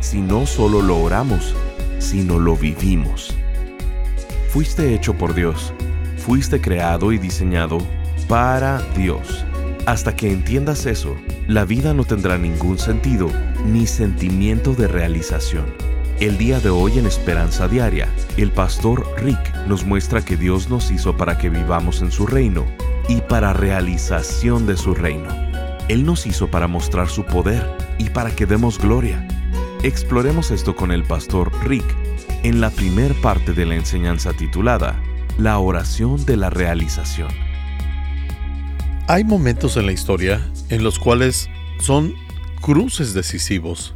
si no solo lo oramos, sino lo vivimos. Fuiste hecho por Dios, fuiste creado y diseñado para Dios. Hasta que entiendas eso, la vida no tendrá ningún sentido ni sentimiento de realización. El día de hoy en Esperanza Diaria, el pastor Rick nos muestra que Dios nos hizo para que vivamos en su reino y para realización de su reino. Él nos hizo para mostrar su poder y para que demos gloria. Exploremos esto con el pastor Rick en la primer parte de la enseñanza titulada La oración de la realización. Hay momentos en la historia en los cuales son cruces decisivos.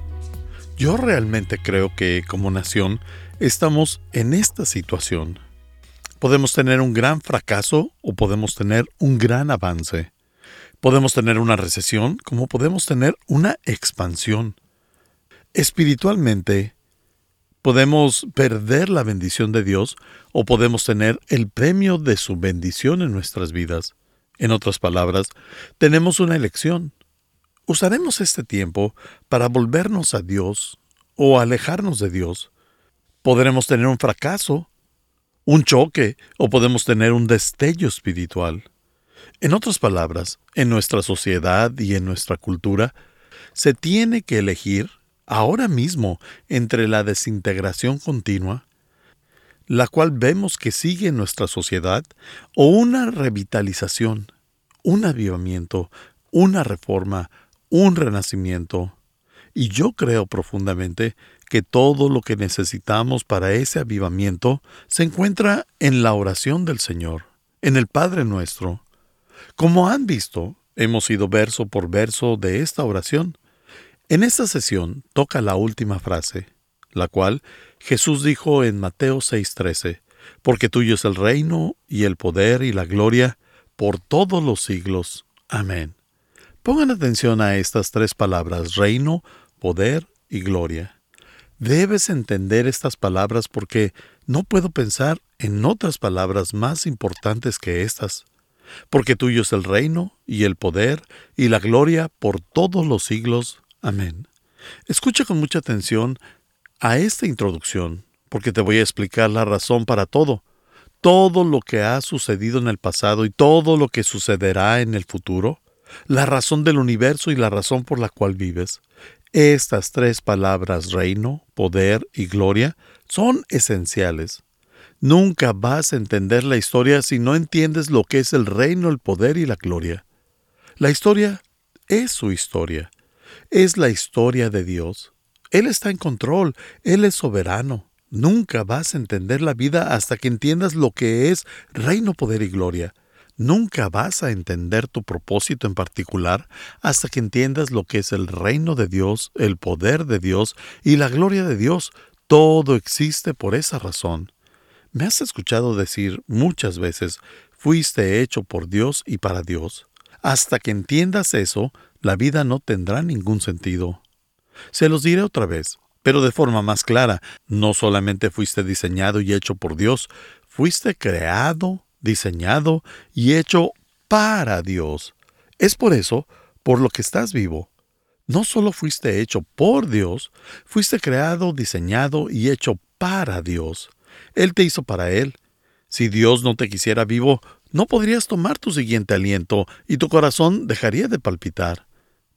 Yo realmente creo que como nación estamos en esta situación. Podemos tener un gran fracaso o podemos tener un gran avance. Podemos tener una recesión como podemos tener una expansión. Espiritualmente, podemos perder la bendición de Dios o podemos tener el premio de su bendición en nuestras vidas. En otras palabras, tenemos una elección. Usaremos este tiempo para volvernos a Dios o alejarnos de Dios. Podremos tener un fracaso un choque o podemos tener un destello espiritual. En otras palabras, en nuestra sociedad y en nuestra cultura, se tiene que elegir ahora mismo entre la desintegración continua, la cual vemos que sigue en nuestra sociedad, o una revitalización, un avivamiento, una reforma, un renacimiento. Y yo creo profundamente que todo lo que necesitamos para ese avivamiento se encuentra en la oración del Señor, en el Padre nuestro. Como han visto, hemos ido verso por verso de esta oración. En esta sesión toca la última frase, la cual Jesús dijo en Mateo 6:13, porque tuyo es el reino y el poder y la gloria por todos los siglos. Amén. Pongan atención a estas tres palabras, reino, poder y gloria. Debes entender estas palabras porque no puedo pensar en otras palabras más importantes que estas. Porque tuyo es el reino y el poder y la gloria por todos los siglos. Amén. Escucha con mucha atención a esta introducción, porque te voy a explicar la razón para todo. Todo lo que ha sucedido en el pasado y todo lo que sucederá en el futuro, la razón del universo y la razón por la cual vives. Estas tres palabras, reino, poder y gloria, son esenciales. Nunca vas a entender la historia si no entiendes lo que es el reino, el poder y la gloria. La historia es su historia. Es la historia de Dios. Él está en control. Él es soberano. Nunca vas a entender la vida hasta que entiendas lo que es reino, poder y gloria. Nunca vas a entender tu propósito en particular hasta que entiendas lo que es el reino de Dios, el poder de Dios y la gloria de Dios. Todo existe por esa razón. Me has escuchado decir muchas veces, fuiste hecho por Dios y para Dios. Hasta que entiendas eso, la vida no tendrá ningún sentido. Se los diré otra vez, pero de forma más clara, no solamente fuiste diseñado y hecho por Dios, fuiste creado diseñado y hecho para Dios. Es por eso por lo que estás vivo. No solo fuiste hecho por Dios, fuiste creado, diseñado y hecho para Dios. Él te hizo para Él. Si Dios no te quisiera vivo, no podrías tomar tu siguiente aliento y tu corazón dejaría de palpitar.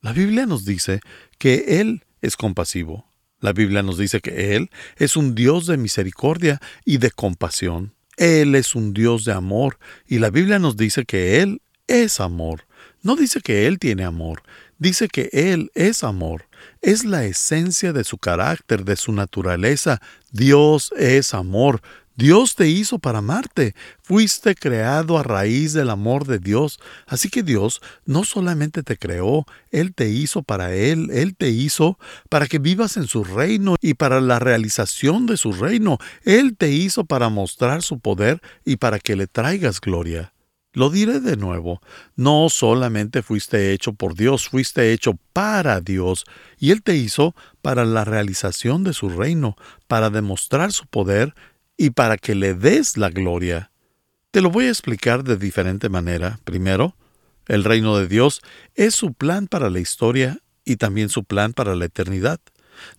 La Biblia nos dice que Él es compasivo. La Biblia nos dice que Él es un Dios de misericordia y de compasión. Él es un Dios de amor y la Biblia nos dice que Él es amor. No dice que Él tiene amor, dice que Él es amor. Es la esencia de su carácter, de su naturaleza. Dios es amor. Dios te hizo para amarte. Fuiste creado a raíz del amor de Dios. Así que Dios no solamente te creó, Él te hizo para Él, Él te hizo para que vivas en su reino y para la realización de su reino. Él te hizo para mostrar su poder y para que le traigas gloria. Lo diré de nuevo, no solamente fuiste hecho por Dios, fuiste hecho para Dios, y Él te hizo para la realización de su reino, para demostrar su poder y para que le des la gloria. Te lo voy a explicar de diferente manera. Primero, el reino de Dios es su plan para la historia y también su plan para la eternidad.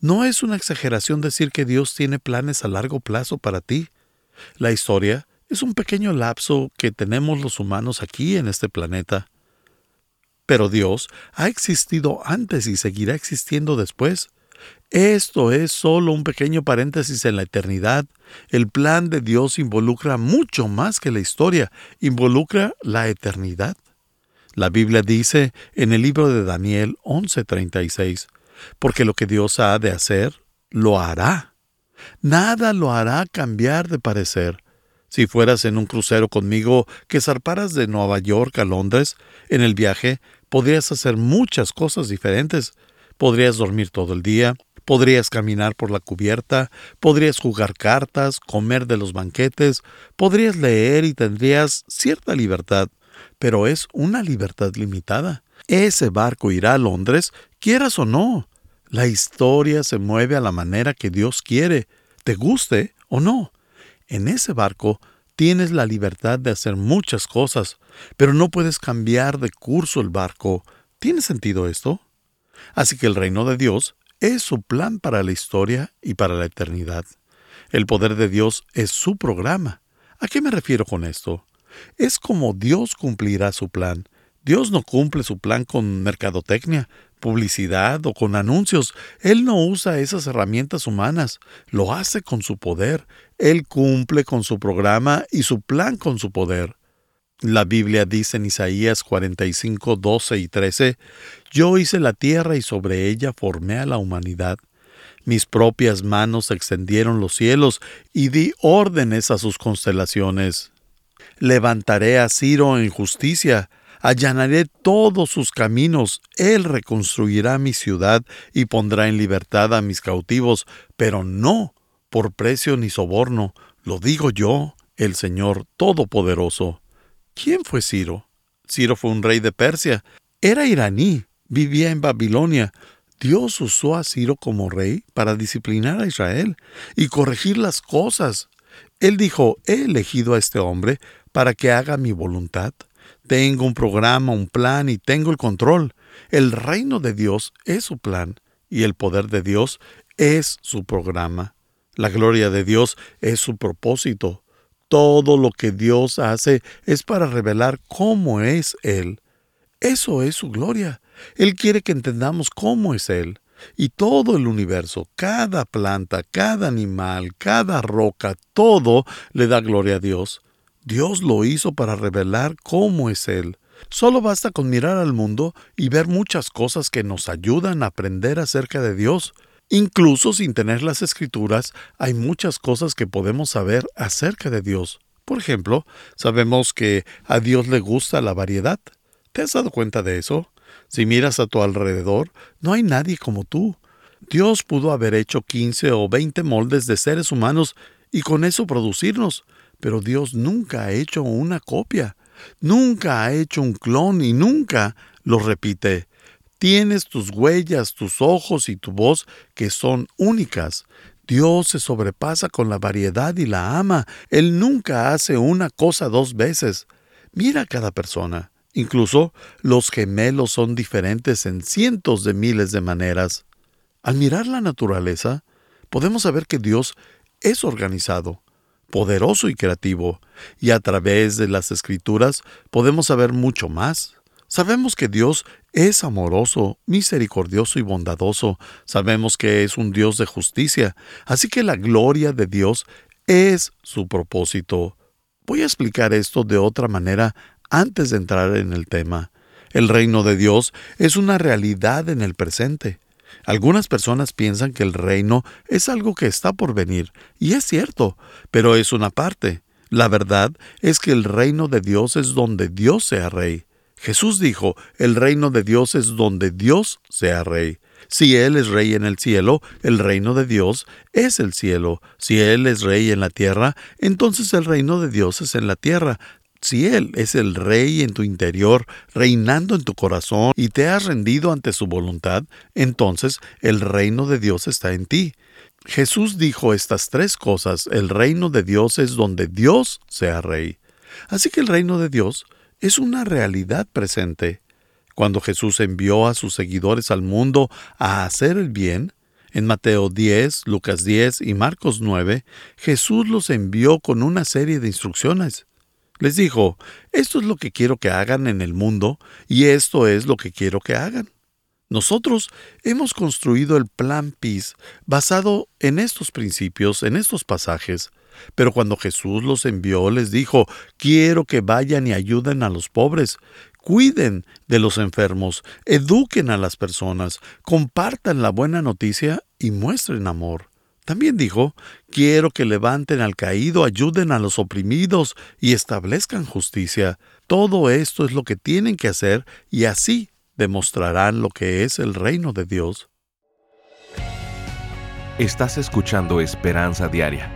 No es una exageración decir que Dios tiene planes a largo plazo para ti. La historia es un pequeño lapso que tenemos los humanos aquí en este planeta. Pero Dios ha existido antes y seguirá existiendo después. Esto es solo un pequeño paréntesis en la eternidad. El plan de Dios involucra mucho más que la historia, involucra la eternidad. La Biblia dice en el libro de Daniel 11:36, porque lo que Dios ha de hacer, lo hará. Nada lo hará cambiar de parecer. Si fueras en un crucero conmigo que zarparas de Nueva York a Londres, en el viaje podrías hacer muchas cosas diferentes. Podrías dormir todo el día, podrías caminar por la cubierta, podrías jugar cartas, comer de los banquetes, podrías leer y tendrías cierta libertad, pero es una libertad limitada. Ese barco irá a Londres, quieras o no. La historia se mueve a la manera que Dios quiere, te guste o no. En ese barco tienes la libertad de hacer muchas cosas, pero no puedes cambiar de curso el barco. ¿Tiene sentido esto? Así que el reino de Dios es su plan para la historia y para la eternidad. El poder de Dios es su programa. ¿A qué me refiero con esto? Es como Dios cumplirá su plan. Dios no cumple su plan con mercadotecnia, publicidad o con anuncios. Él no usa esas herramientas humanas, lo hace con su poder. Él cumple con su programa y su plan con su poder. La Biblia dice en Isaías 45, 12 y 13, Yo hice la tierra y sobre ella formé a la humanidad. Mis propias manos extendieron los cielos y di órdenes a sus constelaciones. Levantaré a Ciro en justicia, allanaré todos sus caminos, él reconstruirá mi ciudad y pondrá en libertad a mis cautivos, pero no por precio ni soborno, lo digo yo, el Señor Todopoderoso. ¿Quién fue Ciro? Ciro fue un rey de Persia, era iraní, vivía en Babilonia. Dios usó a Ciro como rey para disciplinar a Israel y corregir las cosas. Él dijo, he elegido a este hombre para que haga mi voluntad. Tengo un programa, un plan y tengo el control. El reino de Dios es su plan y el poder de Dios es su programa. La gloria de Dios es su propósito. Todo lo que Dios hace es para revelar cómo es Él. Eso es su gloria. Él quiere que entendamos cómo es Él. Y todo el universo, cada planta, cada animal, cada roca, todo le da gloria a Dios. Dios lo hizo para revelar cómo es Él. Solo basta con mirar al mundo y ver muchas cosas que nos ayudan a aprender acerca de Dios. Incluso sin tener las escrituras, hay muchas cosas que podemos saber acerca de Dios. Por ejemplo, sabemos que a Dios le gusta la variedad. ¿Te has dado cuenta de eso? Si miras a tu alrededor, no hay nadie como tú. Dios pudo haber hecho 15 o 20 moldes de seres humanos y con eso producirnos, pero Dios nunca ha hecho una copia, nunca ha hecho un clon y nunca lo repite. Tienes tus huellas, tus ojos y tu voz que son únicas. Dios se sobrepasa con la variedad y la ama. Él nunca hace una cosa dos veces. Mira a cada persona. Incluso los gemelos son diferentes en cientos de miles de maneras. Al mirar la naturaleza, podemos saber que Dios es organizado poderoso y creativo, y a través de las escrituras podemos saber mucho más. Sabemos que Dios es amoroso, misericordioso y bondadoso. Sabemos que es un Dios de justicia. Así que la gloria de Dios es su propósito. Voy a explicar esto de otra manera antes de entrar en el tema. El reino de Dios es una realidad en el presente. Algunas personas piensan que el reino es algo que está por venir, y es cierto, pero es una parte. La verdad es que el reino de Dios es donde Dios sea rey. Jesús dijo, el reino de Dios es donde Dios sea rey. Si Él es rey en el cielo, el reino de Dios es el cielo. Si Él es rey en la tierra, entonces el reino de Dios es en la tierra. Si Él es el rey en tu interior, reinando en tu corazón, y te has rendido ante su voluntad, entonces el reino de Dios está en ti. Jesús dijo estas tres cosas, el reino de Dios es donde Dios sea rey. Así que el reino de Dios es una realidad presente. Cuando Jesús envió a sus seguidores al mundo a hacer el bien, en Mateo 10, Lucas 10 y Marcos 9, Jesús los envió con una serie de instrucciones. Les dijo, esto es lo que quiero que hagan en el mundo y esto es lo que quiero que hagan. Nosotros hemos construido el plan PIS basado en estos principios, en estos pasajes, pero cuando Jesús los envió les dijo, quiero que vayan y ayuden a los pobres, cuiden de los enfermos, eduquen a las personas, compartan la buena noticia y muestren amor. También dijo, quiero que levanten al caído, ayuden a los oprimidos y establezcan justicia. Todo esto es lo que tienen que hacer y así demostrarán lo que es el reino de Dios. Estás escuchando Esperanza Diaria,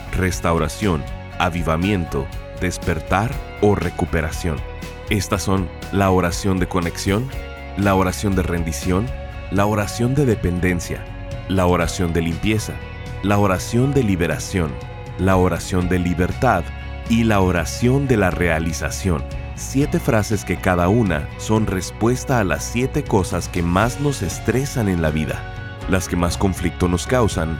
restauración, avivamiento, despertar o recuperación. Estas son la oración de conexión, la oración de rendición, la oración de dependencia, la oración de limpieza, la oración de liberación, la oración de libertad y la oración de la realización. Siete frases que cada una son respuesta a las siete cosas que más nos estresan en la vida, las que más conflicto nos causan,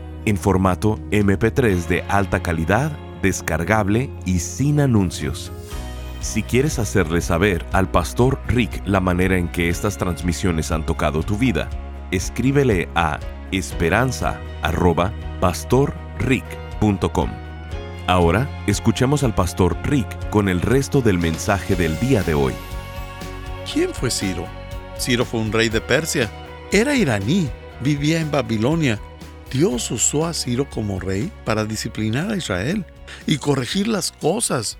en formato MP3 de alta calidad, descargable y sin anuncios. Si quieres hacerle saber al pastor Rick la manera en que estas transmisiones han tocado tu vida, escríbele a esperanza.pastorrick.com. Ahora escuchemos al pastor Rick con el resto del mensaje del día de hoy. ¿Quién fue Ciro? Ciro fue un rey de Persia. Era iraní, vivía en Babilonia. Dios usó a Ciro como rey para disciplinar a Israel y corregir las cosas.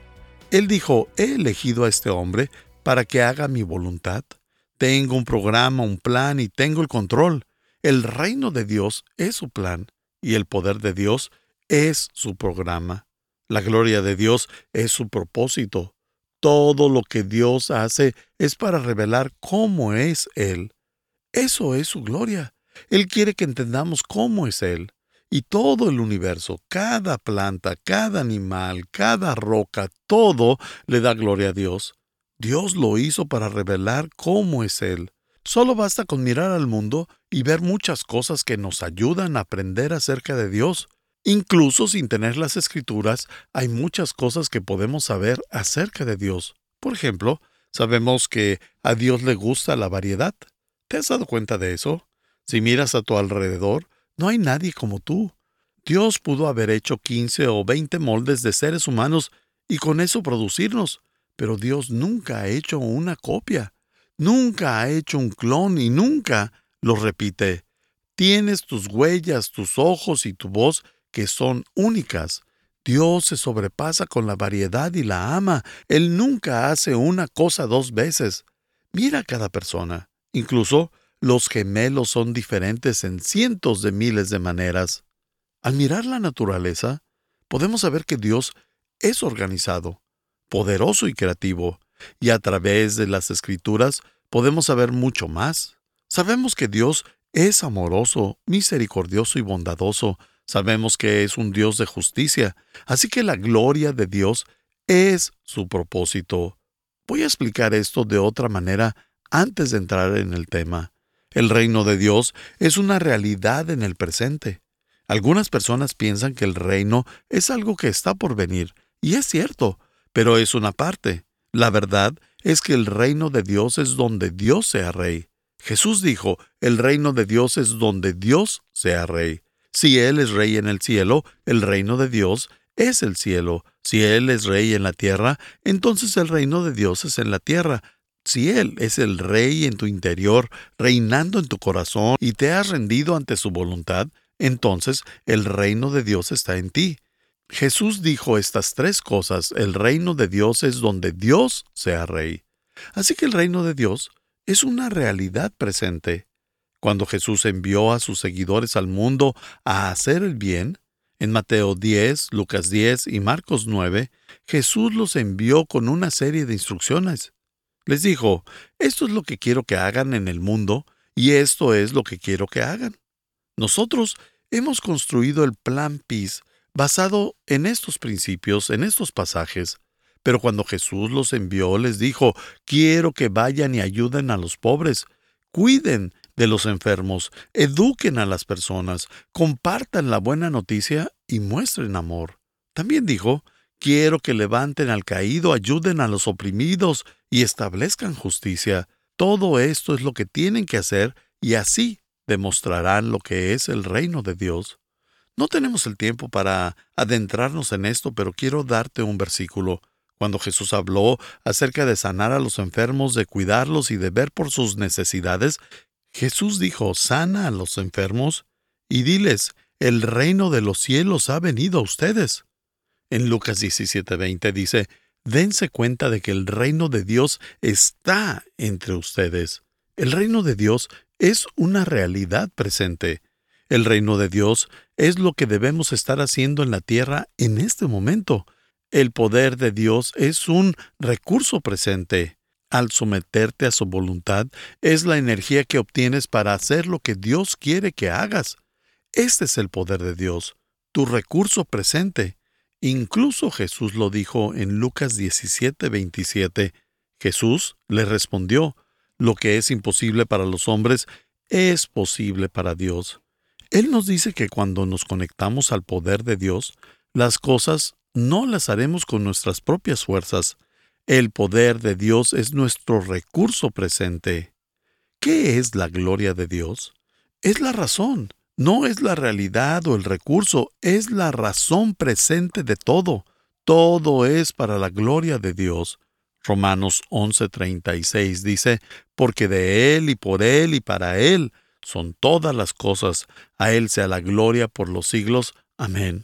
Él dijo, he elegido a este hombre para que haga mi voluntad. Tengo un programa, un plan y tengo el control. El reino de Dios es su plan y el poder de Dios es su programa. La gloria de Dios es su propósito. Todo lo que Dios hace es para revelar cómo es Él. Eso es su gloria. Él quiere que entendamos cómo es Él. Y todo el universo, cada planta, cada animal, cada roca, todo le da gloria a Dios. Dios lo hizo para revelar cómo es Él. Solo basta con mirar al mundo y ver muchas cosas que nos ayudan a aprender acerca de Dios. Incluso sin tener las escrituras, hay muchas cosas que podemos saber acerca de Dios. Por ejemplo, sabemos que a Dios le gusta la variedad. ¿Te has dado cuenta de eso? Si miras a tu alrededor, no hay nadie como tú. Dios pudo haber hecho 15 o 20 moldes de seres humanos y con eso producirnos. Pero Dios nunca ha hecho una copia, nunca ha hecho un clon y nunca lo repite. Tienes tus huellas, tus ojos y tu voz que son únicas. Dios se sobrepasa con la variedad y la ama. Él nunca hace una cosa dos veces. Mira a cada persona. Incluso los gemelos son diferentes en cientos de miles de maneras. Al mirar la naturaleza, podemos saber que Dios es organizado, poderoso y creativo, y a través de las escrituras podemos saber mucho más. Sabemos que Dios es amoroso, misericordioso y bondadoso. Sabemos que es un Dios de justicia, así que la gloria de Dios es su propósito. Voy a explicar esto de otra manera antes de entrar en el tema. El reino de Dios es una realidad en el presente. Algunas personas piensan que el reino es algo que está por venir, y es cierto, pero es una parte. La verdad es que el reino de Dios es donde Dios sea rey. Jesús dijo, el reino de Dios es donde Dios sea rey. Si Él es rey en el cielo, el reino de Dios es el cielo. Si Él es rey en la tierra, entonces el reino de Dios es en la tierra. Si Él es el rey en tu interior, reinando en tu corazón, y te has rendido ante su voluntad, entonces el reino de Dios está en ti. Jesús dijo estas tres cosas, el reino de Dios es donde Dios sea rey. Así que el reino de Dios es una realidad presente. Cuando Jesús envió a sus seguidores al mundo a hacer el bien, en Mateo 10, Lucas 10 y Marcos 9, Jesús los envió con una serie de instrucciones. Les dijo, esto es lo que quiero que hagan en el mundo y esto es lo que quiero que hagan. Nosotros hemos construido el plan PIS basado en estos principios, en estos pasajes. Pero cuando Jesús los envió, les dijo, quiero que vayan y ayuden a los pobres, cuiden de los enfermos, eduquen a las personas, compartan la buena noticia y muestren amor. También dijo, quiero que levanten al caído, ayuden a los oprimidos y establezcan justicia. Todo esto es lo que tienen que hacer y así demostrarán lo que es el reino de Dios. No tenemos el tiempo para adentrarnos en esto, pero quiero darte un versículo. Cuando Jesús habló acerca de sanar a los enfermos, de cuidarlos y de ver por sus necesidades, Jesús dijo, sana a los enfermos y diles, el reino de los cielos ha venido a ustedes. En Lucas 17:20 dice, dense cuenta de que el reino de Dios está entre ustedes. El reino de Dios es una realidad presente. El reino de Dios es lo que debemos estar haciendo en la tierra en este momento. El poder de Dios es un recurso presente. Al someterte a su voluntad, es la energía que obtienes para hacer lo que Dios quiere que hagas. Este es el poder de Dios, tu recurso presente. Incluso Jesús lo dijo en Lucas 17, 27. Jesús le respondió, lo que es imposible para los hombres es posible para Dios. Él nos dice que cuando nos conectamos al poder de Dios, las cosas no las haremos con nuestras propias fuerzas. El poder de Dios es nuestro recurso presente. ¿Qué es la gloria de Dios? Es la razón, no es la realidad o el recurso, es la razón presente de todo. Todo es para la gloria de Dios. Romanos 11:36 dice, porque de Él y por Él y para Él son todas las cosas, a Él sea la gloria por los siglos. Amén.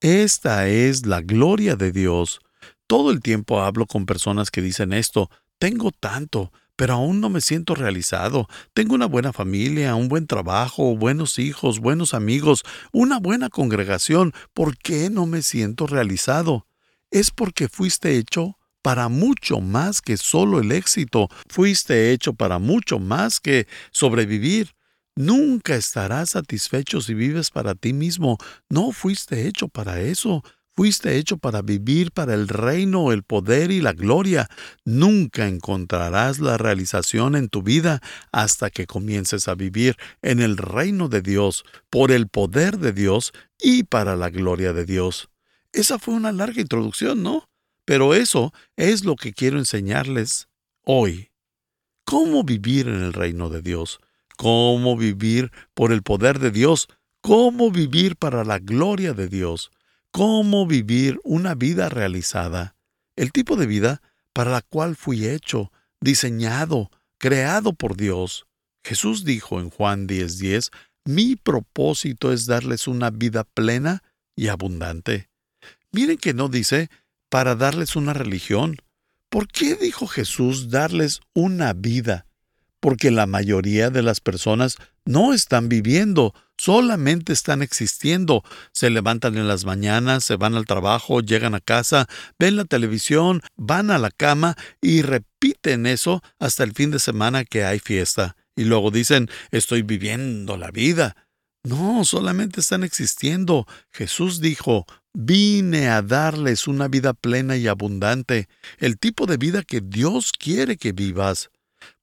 Esta es la gloria de Dios. Todo el tiempo hablo con personas que dicen esto, tengo tanto, pero aún no me siento realizado. Tengo una buena familia, un buen trabajo, buenos hijos, buenos amigos, una buena congregación. ¿Por qué no me siento realizado? Es porque fuiste hecho para mucho más que solo el éxito. Fuiste hecho para mucho más que sobrevivir. Nunca estarás satisfecho si vives para ti mismo. No fuiste hecho para eso. Fuiste hecho para vivir para el reino, el poder y la gloria. Nunca encontrarás la realización en tu vida hasta que comiences a vivir en el reino de Dios, por el poder de Dios y para la gloria de Dios. Esa fue una larga introducción, ¿no? Pero eso es lo que quiero enseñarles hoy. ¿Cómo vivir en el reino de Dios? ¿Cómo vivir por el poder de Dios? ¿Cómo vivir para la gloria de Dios? ¿Cómo vivir una vida realizada? el tipo de vida para la cual fui hecho, diseñado, creado por Dios. Jesús dijo en Juan 10:10, mi propósito es darles una vida plena y abundante. Miren que no dice para darles una religión. ¿Por qué dijo Jesús darles una vida? Porque la mayoría de las personas no están viviendo, solamente están existiendo. Se levantan en las mañanas, se van al trabajo, llegan a casa, ven la televisión, van a la cama y repiten eso hasta el fin de semana que hay fiesta. Y luego dicen, estoy viviendo la vida. No, solamente están existiendo. Jesús dijo, vine a darles una vida plena y abundante, el tipo de vida que Dios quiere que vivas.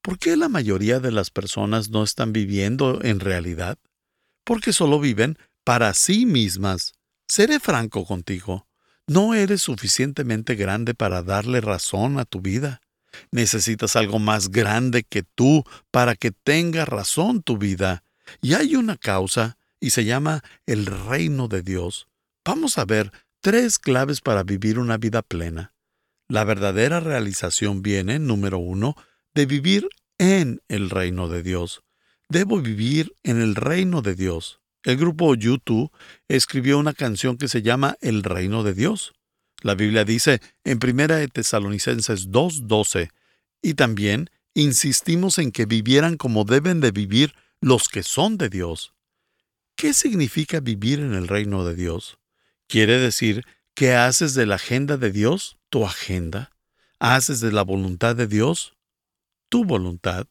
¿Por qué la mayoría de las personas no están viviendo en realidad? Porque solo viven para sí mismas. Seré franco contigo. No eres suficientemente grande para darle razón a tu vida. Necesitas algo más grande que tú para que tenga razón tu vida. Y hay una causa, y se llama el reino de Dios. Vamos a ver tres claves para vivir una vida plena. La verdadera realización viene, número uno, de vivir en el reino de Dios. Debo vivir en el reino de Dios. El grupo YouTube escribió una canción que se llama El reino de Dios. La Biblia dice en 1 Tesalonicenses 2:12, y también insistimos en que vivieran como deben de vivir los que son de Dios. ¿Qué significa vivir en el reino de Dios? Quiere decir que haces de la agenda de Dios tu agenda, haces de la voluntad de Dios tu voluntad,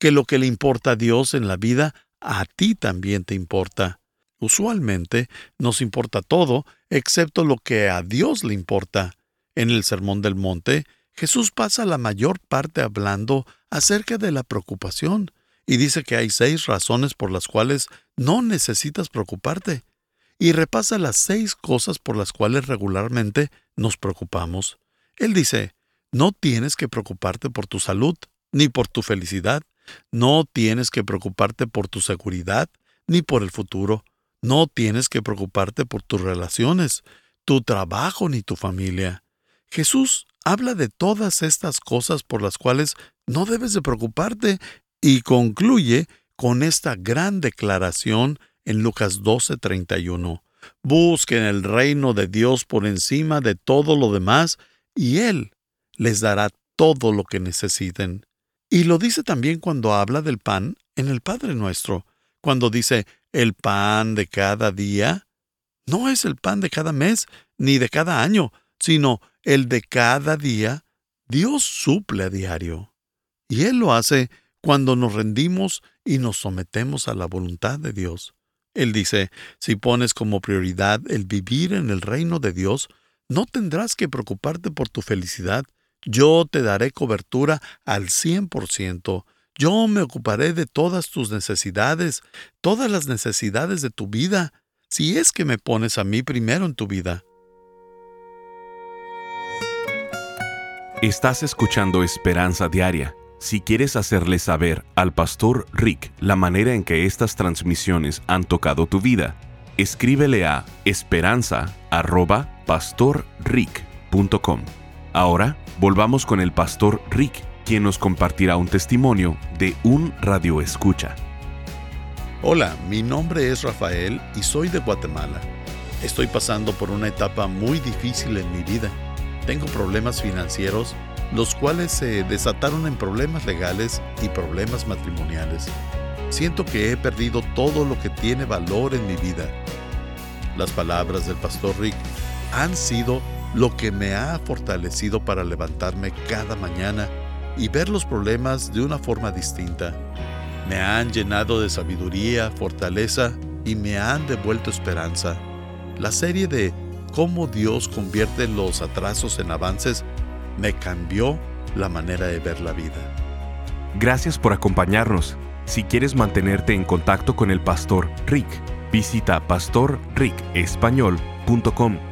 que lo que le importa a Dios en la vida, a ti también te importa. Usualmente nos importa todo excepto lo que a Dios le importa. En el Sermón del Monte, Jesús pasa la mayor parte hablando acerca de la preocupación y dice que hay seis razones por las cuales no necesitas preocuparte y repasa las seis cosas por las cuales regularmente nos preocupamos. Él dice, no tienes que preocuparte por tu salud ni por tu felicidad, no tienes que preocuparte por tu seguridad ni por el futuro, no tienes que preocuparte por tus relaciones, tu trabajo ni tu familia. Jesús habla de todas estas cosas por las cuales no debes de preocuparte y concluye con esta gran declaración en Lucas 12:31. Busquen el reino de Dios por encima de todo lo demás y Él les dará todo lo que necesiten. Y lo dice también cuando habla del pan en el Padre nuestro, cuando dice, el pan de cada día no es el pan de cada mes ni de cada año, sino el de cada día. Dios suple a diario. Y Él lo hace cuando nos rendimos y nos sometemos a la voluntad de Dios. Él dice, si pones como prioridad el vivir en el reino de Dios, no tendrás que preocuparte por tu felicidad. Yo te daré cobertura al cien por ciento. Yo me ocuparé de todas tus necesidades, todas las necesidades de tu vida, si es que me pones a mí primero en tu vida. Estás escuchando Esperanza Diaria. Si quieres hacerle saber al pastor Rick la manera en que estas transmisiones han tocado tu vida, escríbele a esperanza.pastorrick.com. Ahora volvamos con el pastor Rick quien nos compartirá un testimonio de un radio escucha. Hola, mi nombre es Rafael y soy de Guatemala. Estoy pasando por una etapa muy difícil en mi vida. Tengo problemas financieros, los cuales se desataron en problemas legales y problemas matrimoniales. Siento que he perdido todo lo que tiene valor en mi vida. Las palabras del pastor Rick han sido lo que me ha fortalecido para levantarme cada mañana y ver los problemas de una forma distinta. Me han llenado de sabiduría, fortaleza y me han devuelto esperanza. La serie de cómo Dios convierte los atrasos en avances me cambió la manera de ver la vida. Gracias por acompañarnos. Si quieres mantenerte en contacto con el pastor Rick, visita pastorricespañol.com